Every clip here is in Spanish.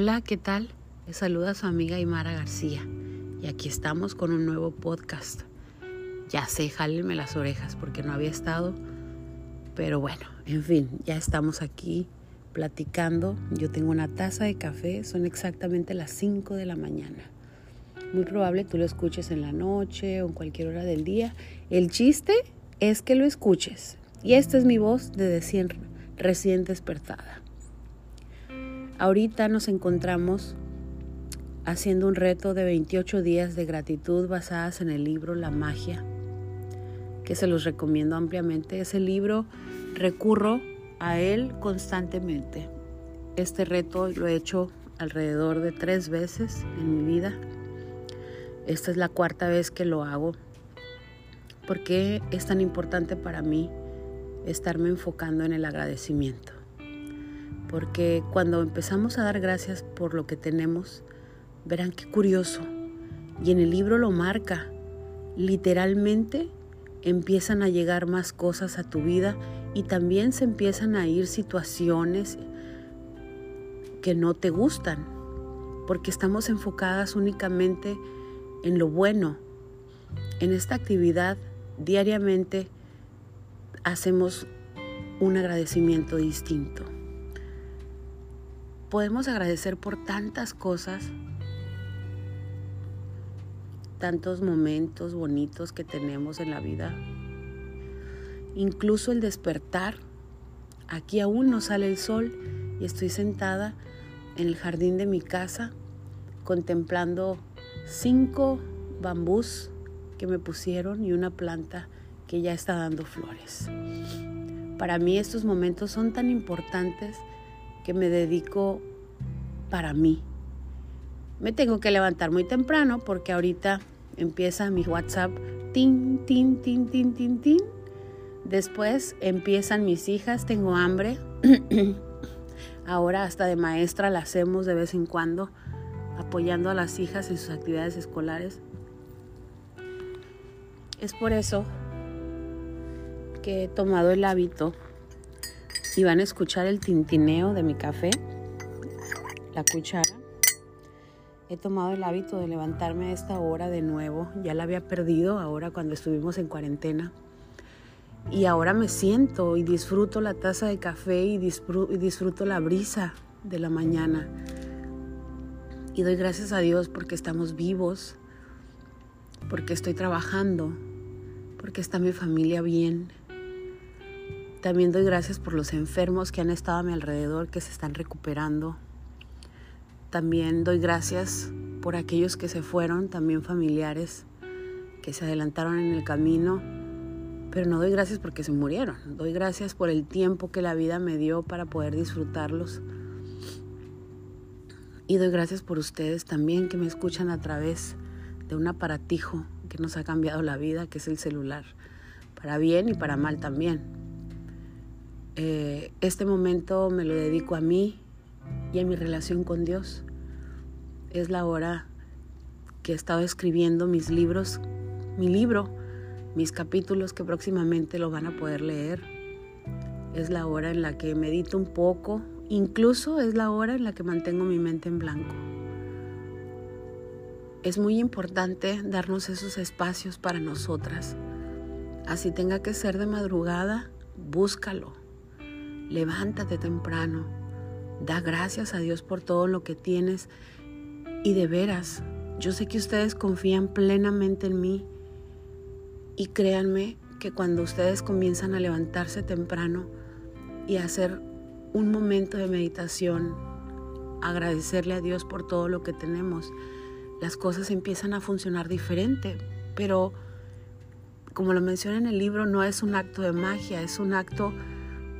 Hola, ¿qué tal? Les saluda su amiga Imara García y aquí estamos con un nuevo podcast. Ya sé, jálenme las orejas porque no había estado, pero bueno, en fin, ya estamos aquí platicando. Yo tengo una taza de café, son exactamente las 5 de la mañana. Muy probable tú lo escuches en la noche o en cualquier hora del día. El chiste es que lo escuches. Y esta es mi voz de recién despertada. Ahorita nos encontramos haciendo un reto de 28 días de gratitud basadas en el libro La magia, que se los recomiendo ampliamente. Ese libro recurro a él constantemente. Este reto lo he hecho alrededor de tres veces en mi vida. Esta es la cuarta vez que lo hago. ¿Por qué es tan importante para mí estarme enfocando en el agradecimiento? Porque cuando empezamos a dar gracias por lo que tenemos, verán qué curioso. Y en el libro lo marca. Literalmente empiezan a llegar más cosas a tu vida y también se empiezan a ir situaciones que no te gustan, porque estamos enfocadas únicamente en lo bueno. En esta actividad diariamente hacemos un agradecimiento distinto podemos agradecer por tantas cosas, tantos momentos bonitos que tenemos en la vida. Incluso el despertar. Aquí aún no sale el sol y estoy sentada en el jardín de mi casa contemplando cinco bambús que me pusieron y una planta que ya está dando flores. Para mí estos momentos son tan importantes que me dedico para mí. Me tengo que levantar muy temprano porque ahorita empieza mi WhatsApp, tin, tin, tin, tin, tin, tin. Después empiezan mis hijas, tengo hambre. Ahora hasta de maestra la hacemos de vez en cuando, apoyando a las hijas en sus actividades escolares. Es por eso que he tomado el hábito y van a escuchar el tintineo de mi café, la cuchara. He tomado el hábito de levantarme a esta hora de nuevo. Ya la había perdido ahora cuando estuvimos en cuarentena. Y ahora me siento y disfruto la taza de café y disfruto, y disfruto la brisa de la mañana. Y doy gracias a Dios porque estamos vivos, porque estoy trabajando, porque está mi familia bien, también doy gracias por los enfermos que han estado a mi alrededor, que se están recuperando. También doy gracias por aquellos que se fueron, también familiares, que se adelantaron en el camino. Pero no doy gracias porque se murieron. Doy gracias por el tiempo que la vida me dio para poder disfrutarlos. Y doy gracias por ustedes también que me escuchan a través de un aparatijo que nos ha cambiado la vida, que es el celular, para bien y para mal también. Eh, este momento me lo dedico a mí y a mi relación con Dios. Es la hora que he estado escribiendo mis libros, mi libro, mis capítulos que próximamente lo van a poder leer. Es la hora en la que medito un poco, incluso es la hora en la que mantengo mi mente en blanco. Es muy importante darnos esos espacios para nosotras. Así tenga que ser de madrugada, búscalo levántate temprano, da gracias a Dios por todo lo que tienes. Y de veras, yo sé que ustedes confían plenamente en mí. Y créanme que cuando ustedes comienzan a levantarse temprano y a hacer un momento de meditación, agradecerle a Dios por todo lo que tenemos, las cosas empiezan a funcionar diferente, pero como lo menciona en el libro, no es un acto de magia, es un acto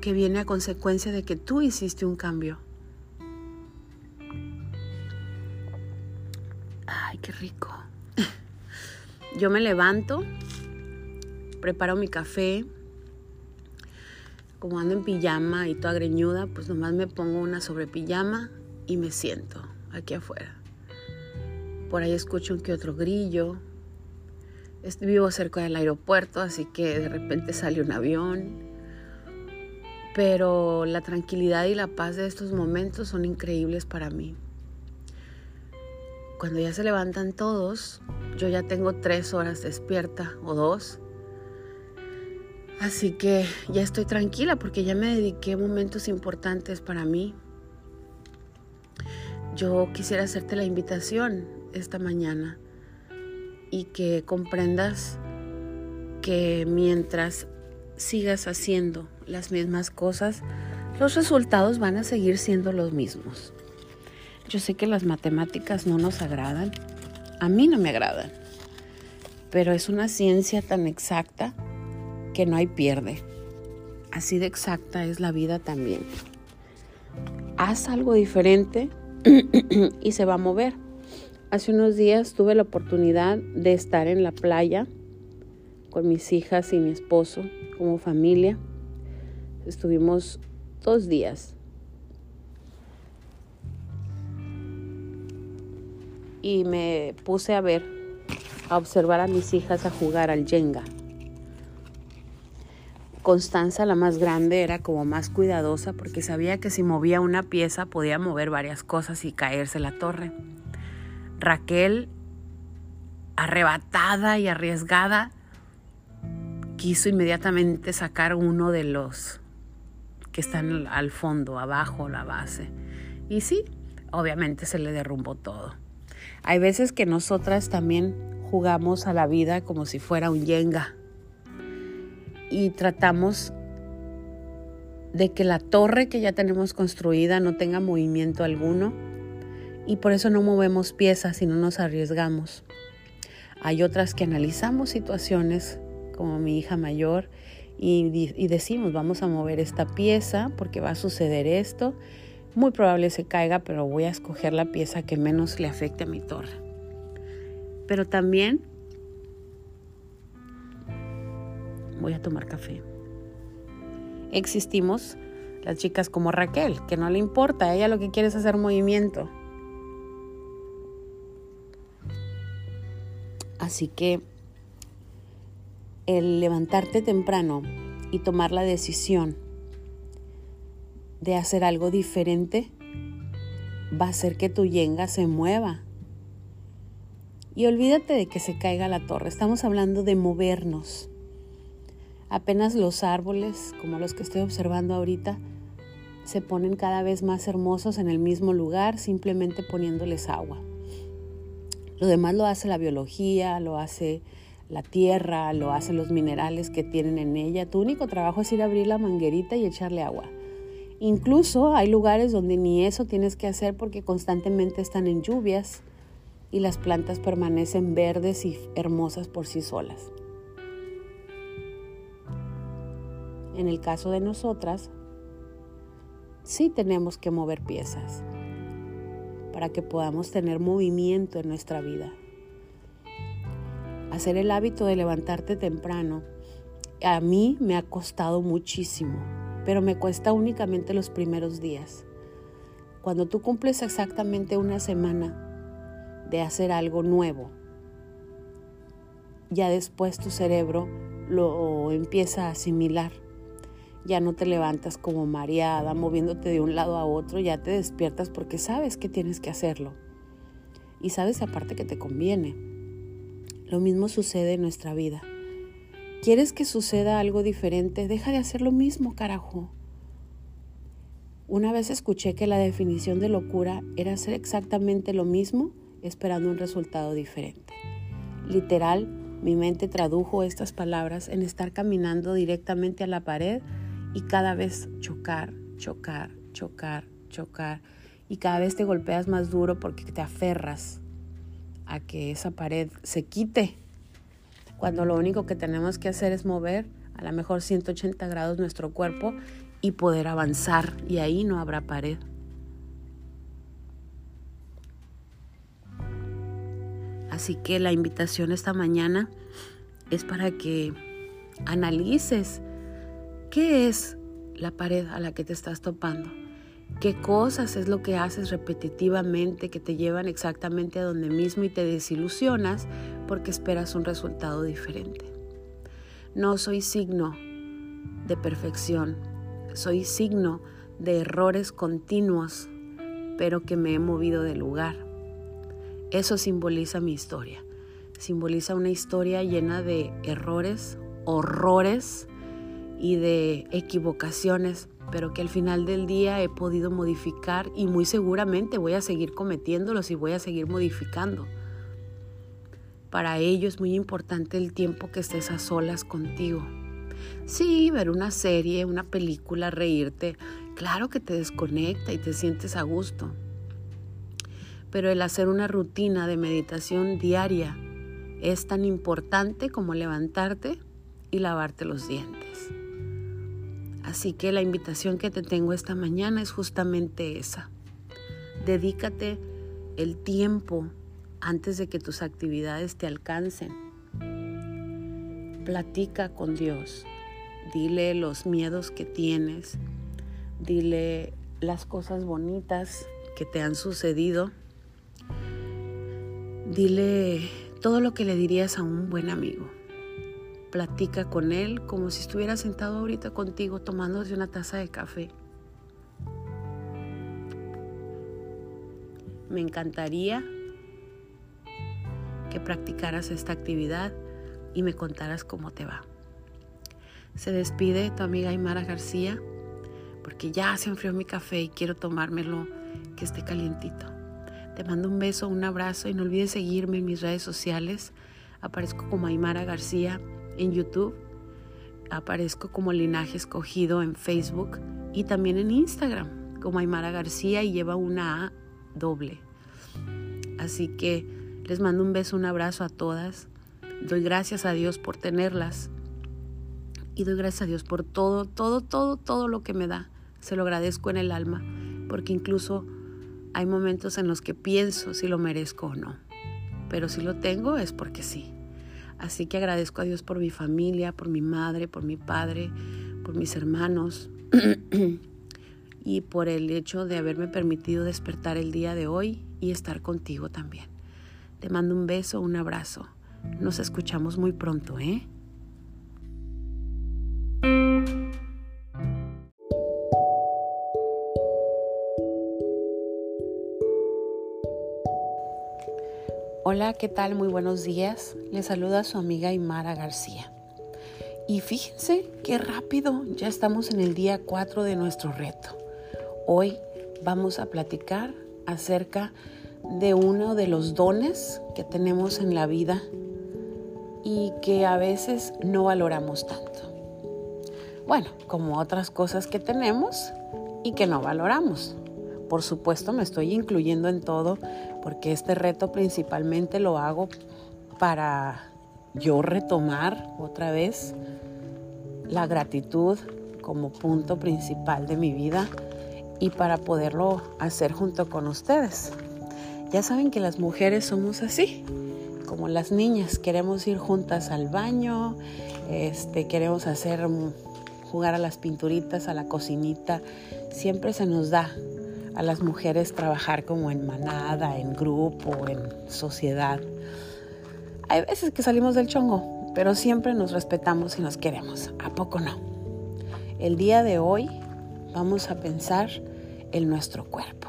que viene a consecuencia de que tú hiciste un cambio. Ay, qué rico. Yo me levanto, preparo mi café, como ando en pijama y toda greñuda, pues nomás me pongo una sobre pijama y me siento aquí afuera. Por ahí escucho un que otro grillo. Vivo cerca del aeropuerto, así que de repente sale un avión pero la tranquilidad y la paz de estos momentos son increíbles para mí. cuando ya se levantan todos, yo ya tengo tres horas despierta o dos. Así que ya estoy tranquila porque ya me dediqué momentos importantes para mí. Yo quisiera hacerte la invitación esta mañana y que comprendas que mientras sigas haciendo las mismas cosas, los resultados van a seguir siendo los mismos. Yo sé que las matemáticas no nos agradan, a mí no me agradan, pero es una ciencia tan exacta que no hay pierde. Así de exacta es la vida también. Haz algo diferente y se va a mover. Hace unos días tuve la oportunidad de estar en la playa con mis hijas y mi esposo como familia. Estuvimos dos días. Y me puse a ver, a observar a mis hijas a jugar al Jenga. Constanza, la más grande, era como más cuidadosa porque sabía que si movía una pieza podía mover varias cosas y caerse la torre. Raquel, arrebatada y arriesgada, quiso inmediatamente sacar uno de los están al fondo, abajo, la base. Y sí, obviamente se le derrumbó todo. Hay veces que nosotras también jugamos a la vida como si fuera un yenga y tratamos de que la torre que ya tenemos construida no tenga movimiento alguno y por eso no movemos piezas y no nos arriesgamos. Hay otras que analizamos situaciones, como mi hija mayor, y, decimos, vamos a mover esta pieza porque va a suceder esto. Muy probable se caiga, pero voy a escoger la pieza que menos le afecte a mi torre. Pero también voy a tomar café. Existimos las chicas como Raquel, que no le importa, ella lo que quiere es hacer movimiento. Así que el levantarte temprano y tomar la decisión de hacer algo diferente va a hacer que tu yenga se mueva. Y olvídate de que se caiga la torre. Estamos hablando de movernos. Apenas los árboles, como los que estoy observando ahorita, se ponen cada vez más hermosos en el mismo lugar simplemente poniéndoles agua. Lo demás lo hace la biología, lo hace la tierra, lo hacen los minerales que tienen en ella. Tu único trabajo es ir a abrir la manguerita y echarle agua. Incluso hay lugares donde ni eso tienes que hacer porque constantemente están en lluvias y las plantas permanecen verdes y hermosas por sí solas. En el caso de nosotras, sí tenemos que mover piezas para que podamos tener movimiento en nuestra vida. Hacer el hábito de levantarte temprano a mí me ha costado muchísimo, pero me cuesta únicamente los primeros días. Cuando tú cumples exactamente una semana de hacer algo nuevo, ya después tu cerebro lo empieza a asimilar ya no te levantas como mareada, moviéndote de un lado a otro, ya te despiertas porque sabes que tienes que hacerlo. Y sabes aparte que te conviene. Lo mismo sucede en nuestra vida. ¿Quieres que suceda algo diferente? Deja de hacer lo mismo, carajo. Una vez escuché que la definición de locura era hacer exactamente lo mismo esperando un resultado diferente. Literal, mi mente tradujo estas palabras en estar caminando directamente a la pared y cada vez chocar, chocar, chocar, chocar. Y cada vez te golpeas más duro porque te aferras a que esa pared se quite. Cuando lo único que tenemos que hacer es mover a lo mejor 180 grados nuestro cuerpo y poder avanzar. Y ahí no habrá pared. Así que la invitación esta mañana es para que analices ¿Qué es la pared a la que te estás topando? ¿Qué cosas es lo que haces repetitivamente que te llevan exactamente a donde mismo y te desilusionas porque esperas un resultado diferente? No soy signo de perfección, soy signo de errores continuos, pero que me he movido de lugar. Eso simboliza mi historia. Simboliza una historia llena de errores, horrores y de equivocaciones, pero que al final del día he podido modificar y muy seguramente voy a seguir cometiéndolos y voy a seguir modificando. Para ello es muy importante el tiempo que estés a solas contigo. Sí, ver una serie, una película, reírte, claro que te desconecta y te sientes a gusto. Pero el hacer una rutina de meditación diaria es tan importante como levantarte y lavarte los dientes. Así que la invitación que te tengo esta mañana es justamente esa. Dedícate el tiempo antes de que tus actividades te alcancen. Platica con Dios. Dile los miedos que tienes. Dile las cosas bonitas que te han sucedido. Dile todo lo que le dirías a un buen amigo. Platica con él como si estuviera sentado ahorita contigo tomándose una taza de café. Me encantaría que practicaras esta actividad y me contaras cómo te va. Se despide tu amiga Aymara García porque ya se enfrió mi café y quiero tomármelo que esté calientito. Te mando un beso, un abrazo y no olvides seguirme en mis redes sociales. Aparezco como Aymara García en YouTube, aparezco como Linaje Escogido en Facebook y también en Instagram como Aymara García y lleva una A doble. Así que les mando un beso, un abrazo a todas. Doy gracias a Dios por tenerlas y doy gracias a Dios por todo, todo, todo, todo lo que me da. Se lo agradezco en el alma porque incluso hay momentos en los que pienso si lo merezco o no. Pero si lo tengo es porque sí. Así que agradezco a Dios por mi familia, por mi madre, por mi padre, por mis hermanos y por el hecho de haberme permitido despertar el día de hoy y estar contigo también. Te mando un beso, un abrazo. Nos escuchamos muy pronto, ¿eh? Hola, ¿qué tal? Muy buenos días. Les saluda su amiga Imara García. Y fíjense qué rápido, ya estamos en el día 4 de nuestro reto. Hoy vamos a platicar acerca de uno de los dones que tenemos en la vida y que a veces no valoramos tanto. Bueno, como otras cosas que tenemos y que no valoramos. Por supuesto me estoy incluyendo en todo porque este reto principalmente lo hago para yo retomar otra vez la gratitud como punto principal de mi vida y para poderlo hacer junto con ustedes. Ya saben que las mujeres somos así, como las niñas, queremos ir juntas al baño, este, queremos hacer jugar a las pinturitas, a la cocinita, siempre se nos da a las mujeres trabajar como en manada, en grupo, en sociedad. Hay veces que salimos del chongo, pero siempre nos respetamos y nos queremos. ¿A poco no? El día de hoy vamos a pensar en nuestro cuerpo.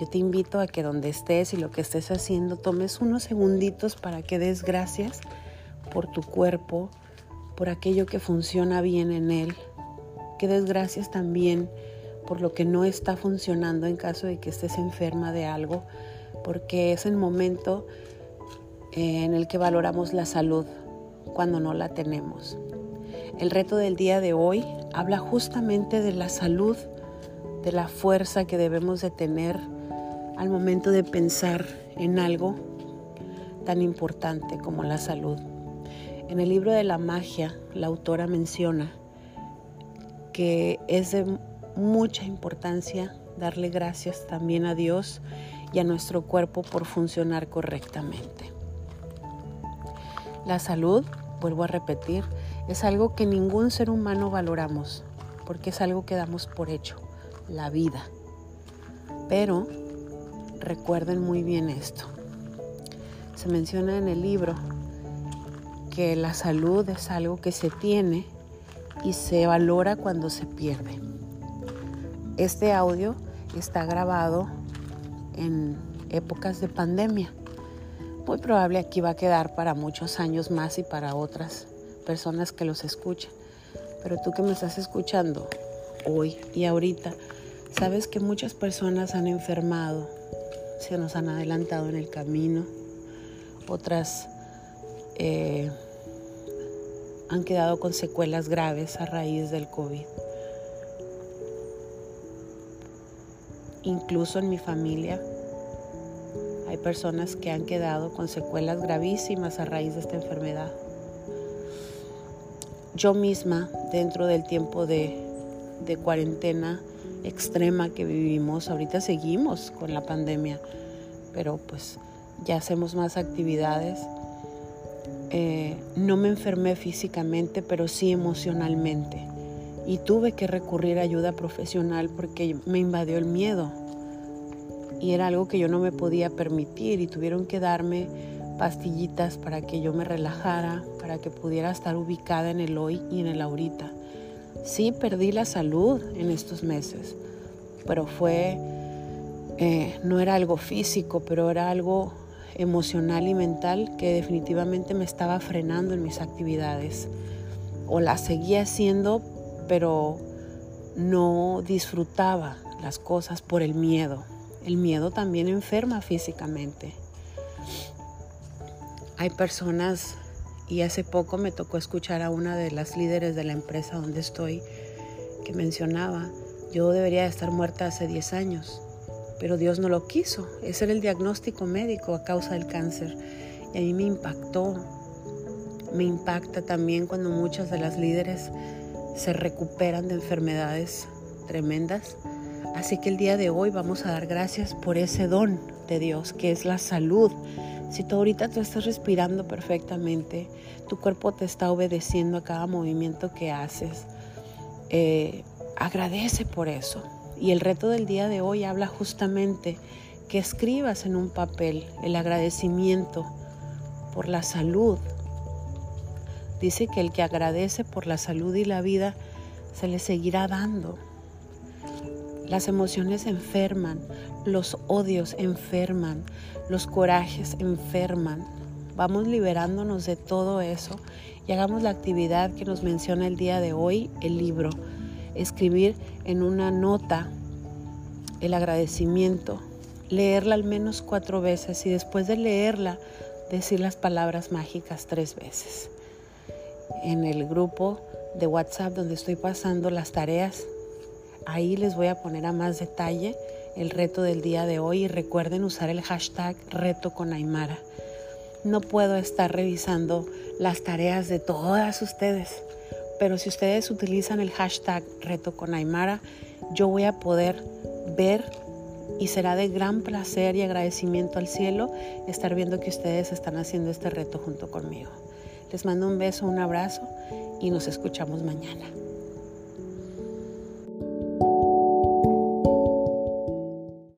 Yo te invito a que donde estés y lo que estés haciendo, tomes unos segunditos para que des gracias por tu cuerpo, por aquello que funciona bien en él. Que des gracias también por lo que no está funcionando en caso de que estés enferma de algo, porque es el momento eh, en el que valoramos la salud cuando no la tenemos. El reto del día de hoy habla justamente de la salud, de la fuerza que debemos de tener al momento de pensar en algo tan importante como la salud. En el libro de la magia, la autora menciona que es de mucha importancia darle gracias también a Dios y a nuestro cuerpo por funcionar correctamente. La salud, vuelvo a repetir, es algo que ningún ser humano valoramos, porque es algo que damos por hecho, la vida. Pero recuerden muy bien esto. Se menciona en el libro que la salud es algo que se tiene y se valora cuando se pierde. Este audio está grabado en épocas de pandemia. Muy probable aquí va a quedar para muchos años más y para otras personas que los escuchan. Pero tú que me estás escuchando hoy y ahorita, sabes que muchas personas han enfermado, se nos han adelantado en el camino, otras eh, han quedado con secuelas graves a raíz del COVID. Incluso en mi familia hay personas que han quedado con secuelas gravísimas a raíz de esta enfermedad. Yo misma, dentro del tiempo de, de cuarentena extrema que vivimos, ahorita seguimos con la pandemia, pero pues ya hacemos más actividades eh, no me enfermé físicamente, pero sí emocionalmente. Y tuve que recurrir a ayuda profesional porque me invadió el miedo. Y era algo que yo no me podía permitir y tuvieron que darme pastillitas para que yo me relajara, para que pudiera estar ubicada en el hoy y en el ahorita. Sí, perdí la salud en estos meses, pero fue, eh, no era algo físico, pero era algo emocional y mental que definitivamente me estaba frenando en mis actividades. O las seguía haciendo, pero no disfrutaba las cosas por el miedo. El miedo también enferma físicamente. Hay personas, y hace poco me tocó escuchar a una de las líderes de la empresa donde estoy, que mencionaba, yo debería estar muerta hace 10 años pero Dios no lo quiso. Ese era el diagnóstico médico a causa del cáncer. Y a mí me impactó. Me impacta también cuando muchas de las líderes se recuperan de enfermedades tremendas. Así que el día de hoy vamos a dar gracias por ese don de Dios, que es la salud. Si tú ahorita tú estás respirando perfectamente, tu cuerpo te está obedeciendo a cada movimiento que haces, eh, agradece por eso. Y el reto del día de hoy habla justamente que escribas en un papel el agradecimiento por la salud. Dice que el que agradece por la salud y la vida se le seguirá dando. Las emociones enferman, los odios enferman, los corajes enferman. Vamos liberándonos de todo eso y hagamos la actividad que nos menciona el día de hoy el libro escribir en una nota el agradecimiento, leerla al menos cuatro veces y después de leerla decir las palabras mágicas tres veces. En el grupo de WhatsApp donde estoy pasando las tareas, ahí les voy a poner a más detalle el reto del día de hoy y recuerden usar el hashtag reto con Aymara. No puedo estar revisando las tareas de todas ustedes pero si ustedes utilizan el hashtag reto con Aymara, yo voy a poder ver y será de gran placer y agradecimiento al cielo estar viendo que ustedes están haciendo este reto junto conmigo. Les mando un beso, un abrazo y nos escuchamos mañana.